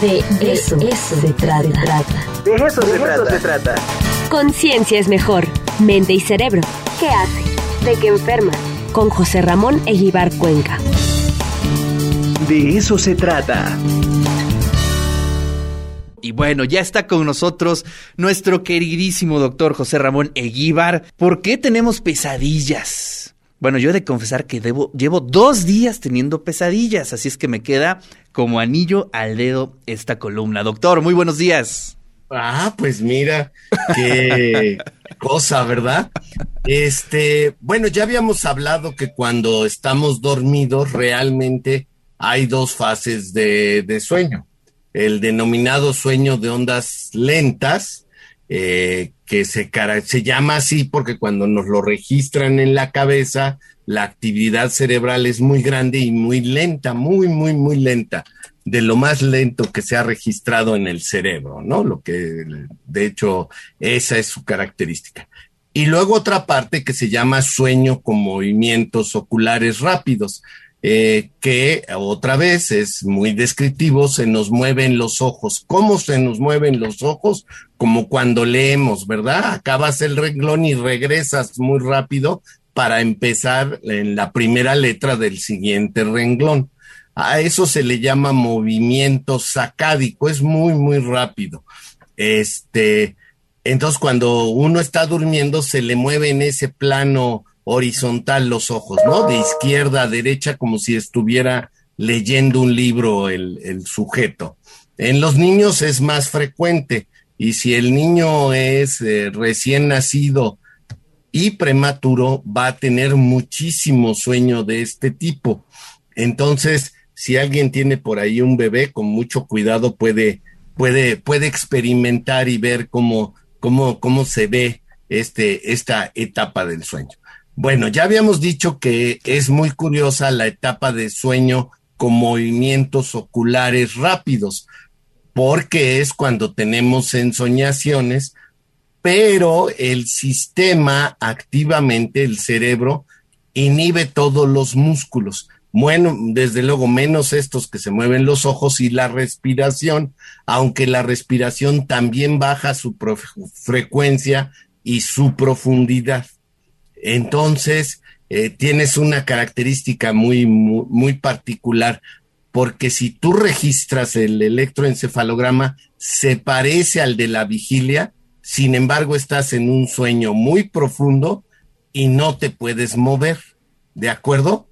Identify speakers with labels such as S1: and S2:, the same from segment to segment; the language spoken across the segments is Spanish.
S1: De eso, eso se trata.
S2: De eso, se, trata. se trata.
S1: Conciencia es mejor. Mente y cerebro. ¿Qué hace? ¿De qué enferma? Con José Ramón Eguibar Cuenca.
S2: De eso se trata.
S3: Y bueno, ya está con nosotros nuestro queridísimo doctor José Ramón Eguíbar. ¿Por qué tenemos pesadillas? Bueno, yo he de confesar que debo, llevo dos días teniendo pesadillas, así es que me queda como anillo al dedo esta columna. Doctor, muy buenos días.
S4: Ah, pues mira, qué cosa, ¿verdad? Este, bueno, ya habíamos hablado que cuando estamos dormidos realmente hay dos fases de, de sueño el denominado sueño de ondas lentas, eh, que se, se llama así porque cuando nos lo registran en la cabeza, la actividad cerebral es muy grande y muy lenta, muy, muy, muy lenta, de lo más lento que se ha registrado en el cerebro, ¿no? Lo que, de hecho, esa es su característica. Y luego otra parte que se llama sueño con movimientos oculares rápidos. Eh, que otra vez es muy descriptivo, se nos mueven los ojos. ¿Cómo se nos mueven los ojos? Como cuando leemos, ¿verdad? Acabas el renglón y regresas muy rápido para empezar en la primera letra del siguiente renglón. A eso se le llama movimiento sacádico, es muy, muy rápido. Este, entonces cuando uno está durmiendo se le mueve en ese plano horizontal los ojos, ¿no? De izquierda a derecha, como si estuviera leyendo un libro el, sujeto. En los niños es más frecuente y si el niño es eh, recién nacido y prematuro, va a tener muchísimo sueño de este tipo. Entonces, si alguien tiene por ahí un bebé, con mucho cuidado puede, puede, puede experimentar y ver cómo, cómo, cómo se ve este, esta etapa del sueño. Bueno, ya habíamos dicho que es muy curiosa la etapa de sueño con movimientos oculares rápidos, porque es cuando tenemos ensoñaciones, pero el sistema activamente, el cerebro, inhibe todos los músculos. Bueno, desde luego menos estos que se mueven los ojos y la respiración, aunque la respiración también baja su frecuencia y su profundidad. Entonces, eh, tienes una característica muy, muy, particular, porque si tú registras el electroencefalograma, se parece al de la vigilia, sin embargo, estás en un sueño muy profundo y no te puedes mover. ¿De acuerdo?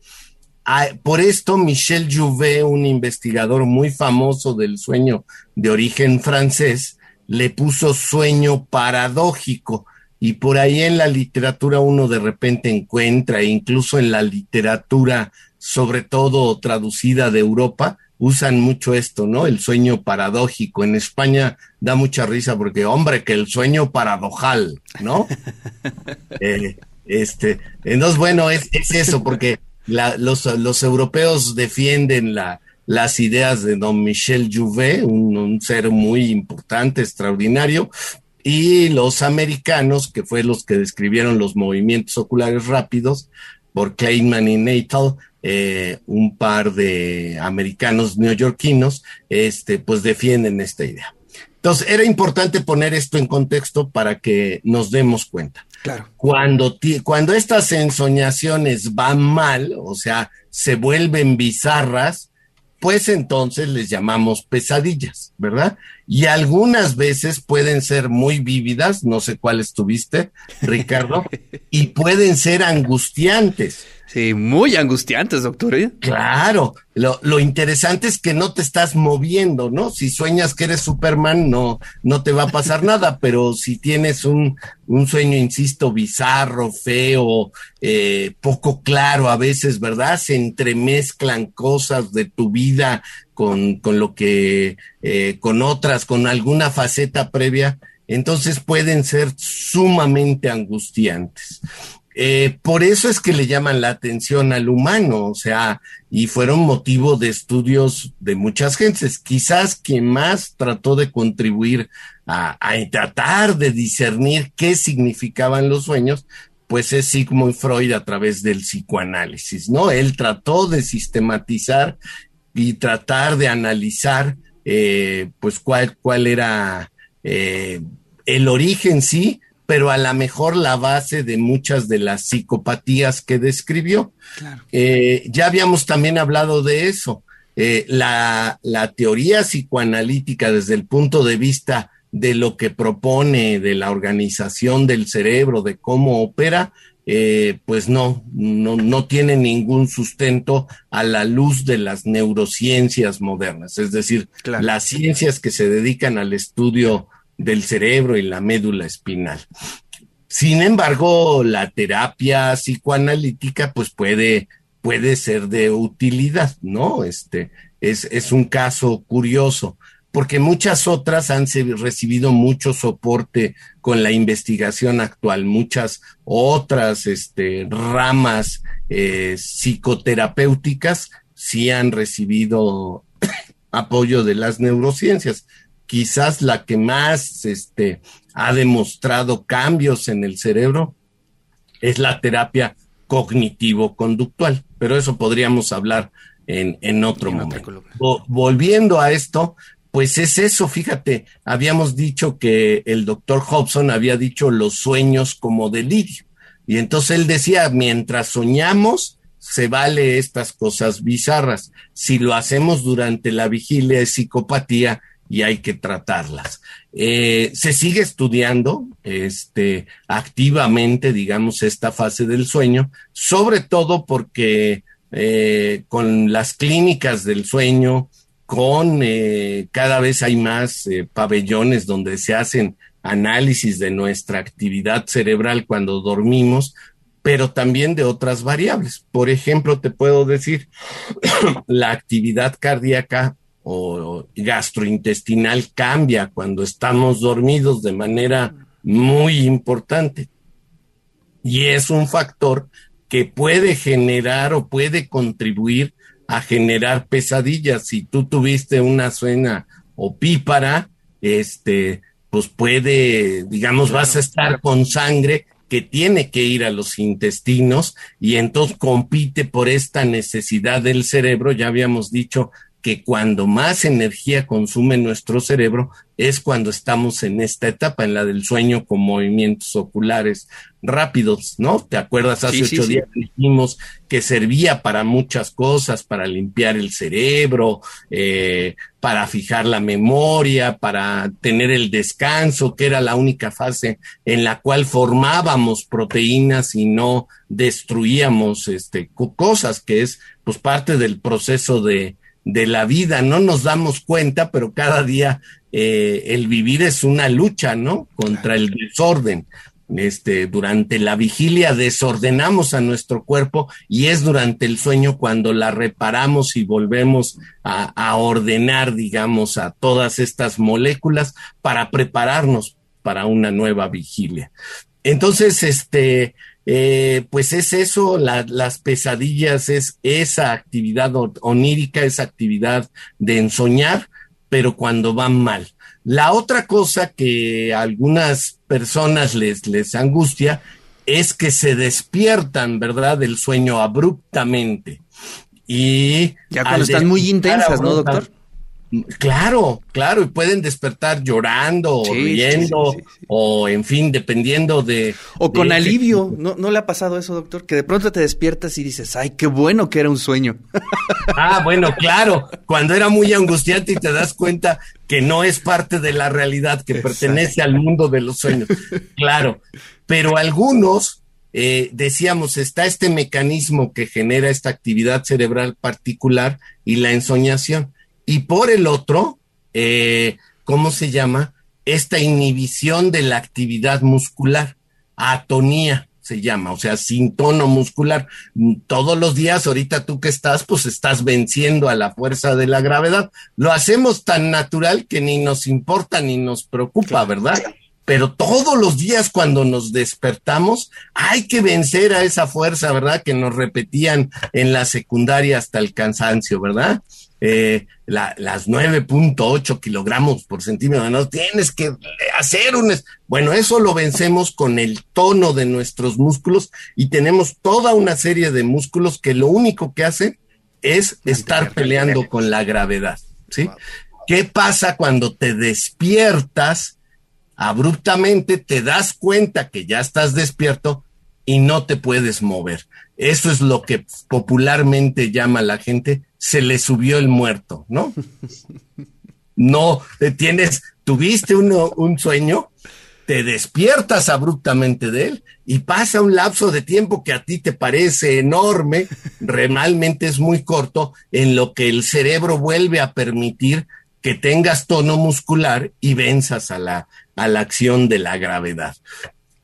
S4: Ah, por esto, Michel Jouvet, un investigador muy famoso del sueño de origen francés, le puso sueño paradójico y por ahí en la literatura uno de repente encuentra, incluso en la literatura, sobre todo traducida de Europa, usan mucho esto, ¿no? El sueño paradójico. En España da mucha risa porque, hombre, que el sueño paradojal, ¿no? Eh, este, entonces, bueno, es, es eso, porque los, los, europeos defienden la, las ideas de don Michel Jouvet, un, un, ser muy importante, extraordinario, y los americanos, que fue los que describieron los movimientos oculares rápidos, por Kleinman y Natal, eh, un par de americanos neoyorquinos, este, pues defienden esta idea. Entonces, era importante poner esto en contexto para que nos demos cuenta.
S3: Claro.
S4: Cuando, cuando estas ensoñaciones van mal, o sea, se vuelven bizarras, pues entonces les llamamos pesadillas, ¿verdad? Y algunas veces pueden ser muy vívidas, no sé cuáles tuviste, Ricardo, y pueden ser angustiantes.
S3: Sí, muy angustiantes, doctor. ¿eh?
S4: Claro, lo, lo, interesante es que no te estás moviendo, ¿no? Si sueñas que eres Superman, no, no te va a pasar nada, pero si tienes un, un sueño, insisto, bizarro, feo, eh, poco claro a veces, ¿verdad? Se entremezclan cosas de tu vida con, con lo que, eh, con otras, con alguna faceta previa, entonces pueden ser sumamente angustiantes. Eh, por eso es que le llaman la atención al humano, o sea, y fueron motivo de estudios de muchas gentes. Quizás quien más trató de contribuir a, tratar de discernir qué significaban los sueños, pues es Sigmund Freud a través del psicoanálisis, ¿no? Él trató de sistematizar y tratar de analizar eh, pues cuál, cuál era eh, el origen, sí, pero a lo mejor la base de muchas de las psicopatías que describió. Eh, ya habíamos también hablado de eso. la, la teoría psicoanalítica desde el punto de vista de lo que propone, de la organización del cerebro, de cómo opera, eh, pues no, no, no tiene ningún sustento a la luz de las neurociencias modernas, es decir, las ciencias que se dedican al estudio del cerebro y la médula espinal. Sin embargo, la terapia psicoanalítica pues puede, puede ser de utilidad, ¿no? Este es, es un caso curioso porque muchas otras han recibido mucho soporte con la investigación actual, muchas otras este, ramas eh, psicoterapéuticas sí han recibido apoyo de las neurociencias. Quizás la que más este, ha demostrado cambios en el cerebro es la terapia cognitivo-conductual, pero eso podríamos hablar en, en otro momento. volviendo a esto, pues es eso, fíjate, habíamos dicho que el doctor Hobson había dicho los sueños como delirio. Y entonces él decía, mientras soñamos, se vale estas cosas bizarras. Si lo hacemos durante la vigilia es psicopatía y hay que tratarlas. Eh, se sigue estudiando este, activamente, digamos, esta fase del sueño, sobre todo porque eh, con las clínicas del sueño, con eh, cada vez hay más pabellones donde se hacen análisis de nuestra actividad cerebral cuando dormimos, pero también de otras variables. Por ejemplo, te puedo decir, la actividad cardíaca o gastrointestinal cambia cuando estamos dormidos de manera muy importante. Y es un factor que puede generar o puede contribuir a generar pesadillas. Si tú tuviste una suena opípara, este, pues puede, digamos, vas a estar con sangre que tiene que ir a los intestinos y entonces compite por esta necesidad del cerebro. Ya habíamos dicho que cuando más energía consume nuestro cerebro es cuando estamos en esta etapa, en la del sueño con movimientos oculares rápidos, ¿no? ¿Te acuerdas? Hace ocho días dijimos que servía para muchas cosas, para limpiar el cerebro, eh, para fijar la memoria, para tener el descanso, que era la única fase en la cual formábamos proteínas y no destruíamos este, cosas, que es pues parte del proceso de, de la vida. No nos damos cuenta, pero cada día eh, el vivir es una lucha, ¿no? Contra el desorden. Este, durante la vigilia desordenamos a nuestro cuerpo y es durante el sueño cuando la reparamos y volvemos a, a ordenar, digamos, a todas estas moléculas para prepararnos para una nueva vigilia. Entonces, este, eh, pues es eso, las pesadillas, es esa actividad onírica, esa actividad de ensoñar, pero cuando van mal. La otra cosa que a algunas personas les, les angustia es que se despiertan, ¿verdad?, del sueño abruptamente. Y
S3: ya cuando están muy intensas, ¿no, doctor?
S4: Claro, claro, y pueden despertar llorando o riendo, o en fin, dependiendo de.
S3: O con alivio, ¿No, ¿no le ha pasado eso, doctor? Que de pronto te despiertas y dices, ay, qué bueno que era un sueño.
S4: Ah, bueno, claro, cuando era muy angustiante y te das cuenta que no es parte de la realidad, que pertenece al mundo de los sueños. Claro, pero algunos, eh, decíamos, está este mecanismo que genera esta actividad cerebral particular y la ensoñación y por el otro, eh, ¿cómo se llama? Esta inhibición de la actividad muscular, atonía se llama, o sea, sin tono muscular. Todos los días, ahorita tú que estás, pues estás venciendo a la fuerza de la gravedad. Lo hacemos tan natural que ni nos importa ni nos preocupa, ¿verdad? Pero todos los días cuando nos despertamos, hay que vencer a esa fuerza, ¿verdad? Que nos repetían en la secundaria hasta el cansancio, ¿verdad? Eh, la, las 9.8 kilogramos por centímetro, no tienes que hacer un... Bueno, eso lo vencemos con el tono de nuestros músculos y tenemos toda una serie de músculos que lo único que hacen es estar peleando con la gravedad, ¿sí? ¿Qué pasa cuando te despiertas abruptamente, te das cuenta que ya estás despierto y no te puedes mover? Eso es lo que popularmente llama la gente, se le subió el muerto, ¿no? No, tienes, tuviste uno, un sueño, te despiertas abruptamente de él y pasa un lapso de tiempo que a ti te parece enorme, realmente es muy corto, en lo que el cerebro vuelve a permitir que tengas tono muscular y venzas a la, a la acción de la gravedad.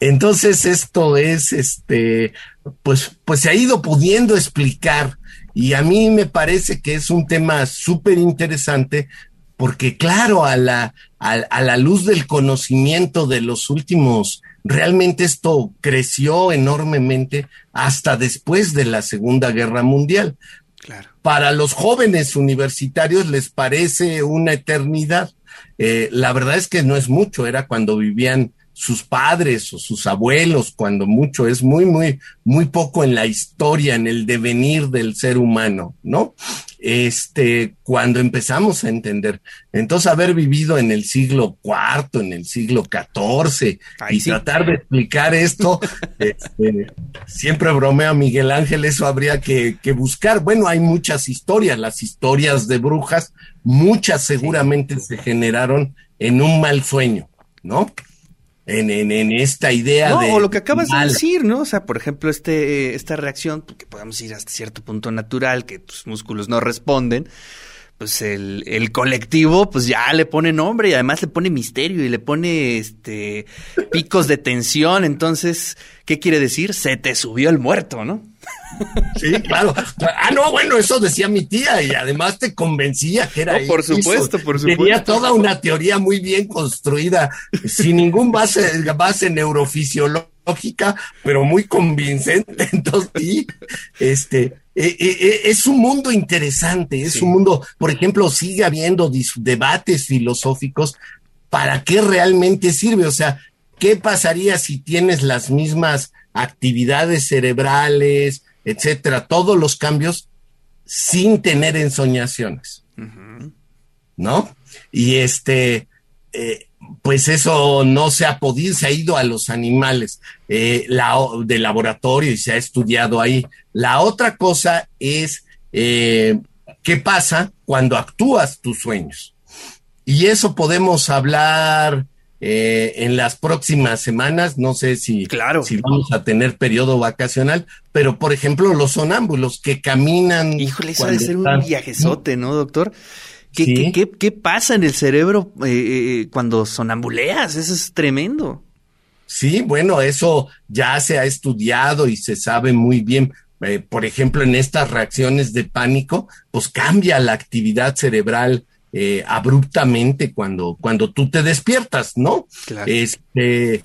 S4: Entonces esto es, este, pues, pues se ha ido pudiendo explicar y a mí me parece que es un tema súper interesante porque claro, a la, a, la luz del conocimiento de los últimos, realmente esto creció enormemente hasta después de la Segunda Guerra Mundial. Claro. Para los jóvenes universitarios les parece una eternidad. Eh, la verdad es que no es mucho, era cuando vivían sus padres o sus abuelos, cuando mucho, es muy, muy, muy poco en la historia, en el devenir del ser humano, ¿no? Este, cuando empezamos a entender. Entonces, haber vivido en el siglo IV, en el siglo XIV, y tratar de explicar esto, este, siempre bromeo a Miguel Ángel, eso habría que, que, buscar. Bueno, hay muchas historias, las historias de brujas, muchas seguramente se generaron en un mal sueño, ¿no? En, en, en esta idea
S3: no,
S4: de...
S3: O lo que acabas de decir, ¿no? O sea, por ejemplo, este, esta reacción, que podemos ir hasta cierto punto natural, que tus músculos no responden, pues el, el, colectivo pues ya le pone nombre y además le pone misterio y le pone este picos de tensión. Entonces, ¿qué quiere decir? Se te subió el muerto, ¿no?
S4: Sí, claro. Ah, no, bueno, eso decía mi tía y además te convencía que era.
S3: No, por supuesto, por supuesto.
S4: Tenía toda una teoría muy bien construida, sin ningún base, base neurofisiológica, pero muy convincente. Entonces, sí, este, eh, eh, eh, es un mundo interesante, es un mundo, por ejemplo, sigue habiendo debates filosóficos para qué realmente sirve, o sea, ¿qué pasaría si tienes las mismas actividades cerebrales, etcétera, todos los cambios sin tener ensoñaciones? ¿No? Y este, pues eso no se ha podido, se ha ido a los animales eh, la, de laboratorio y se ha estudiado ahí. La otra cosa es eh, qué pasa cuando actúas tus sueños. Y eso podemos hablar eh, en las próximas semanas. No sé si,
S3: claro.
S4: si vamos a tener periodo vacacional, pero por ejemplo, los sonámbulos que caminan.
S3: Híjole, eso debe ser un viajezote, ¿no, doctor? ¿Qué, qué, pasa en el cerebro eh, eh, cuando sonambuleas? Eso es tremendo.
S4: Sí, bueno, eso ya se ha estudiado y se sabe muy bien. Eh, por ejemplo, en estas reacciones de pánico, pues cambia la actividad cerebral abruptamente cuando, cuando tú te despiertas, ¿no?
S3: Claro.
S4: Este,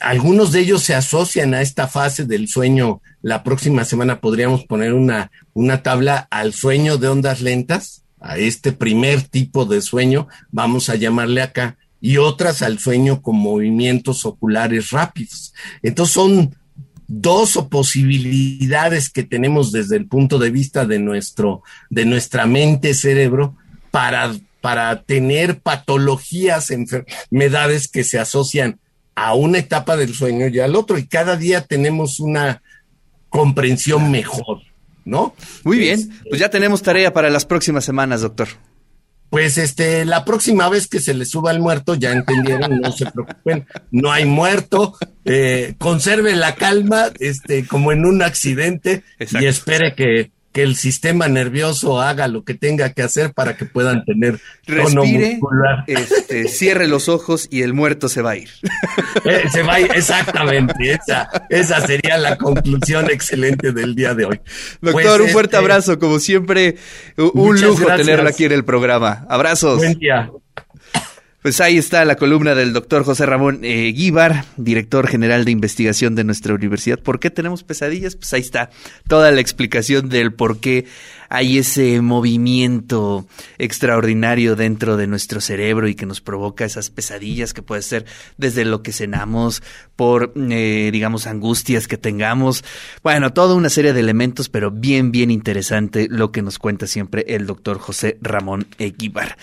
S4: algunos de ellos se asocian a esta fase del sueño. La próxima semana podríamos poner una, una tabla al sueño de ondas lentas, a este primer tipo de sueño, vamos a llamarle acá, y otras al sueño con movimientos oculares rápidos. Entonces son dos posibilidades que tenemos desde el punto de vista de nuestro, de nuestra mente cerebro para, para tener patologías, enfermedades que se asocian a una etapa del sueño y al otro, y cada día tenemos una comprensión mejor. ¿no?
S3: Muy bien, pues ya tenemos tarea para las próximas semanas, doctor.
S4: Pues este, la próxima vez que se le suba el muerto, ya entendieron, no se preocupen, no hay muerto, eh, conserve la calma, este, como en un accidente, y espere que que el sistema nervioso haga lo que tenga que hacer para que puedan tener
S3: Respire, este, cierre los ojos y el muerto se va a ir.
S4: Eh, se va a ir, exactamente. Esa, esa sería la conclusión excelente del día de hoy.
S3: Doctor, pues, un fuerte este, abrazo, como siempre, un lujo tenerlo aquí en el programa. Abrazos.
S4: Buen día.
S3: Pues ahí está la columna del doctor José Ramón eh, Guíbar, director general de investigación de nuestra universidad. ¿Por qué tenemos pesadillas? Pues ahí está toda la explicación del por qué hay ese movimiento extraordinario dentro de nuestro cerebro y que nos provoca esas pesadillas que puede ser desde lo que cenamos, por, eh, digamos, angustias que tengamos. Bueno, toda una serie de elementos, pero bien, bien interesante lo que nos cuenta siempre el doctor José Ramón Eguíbar.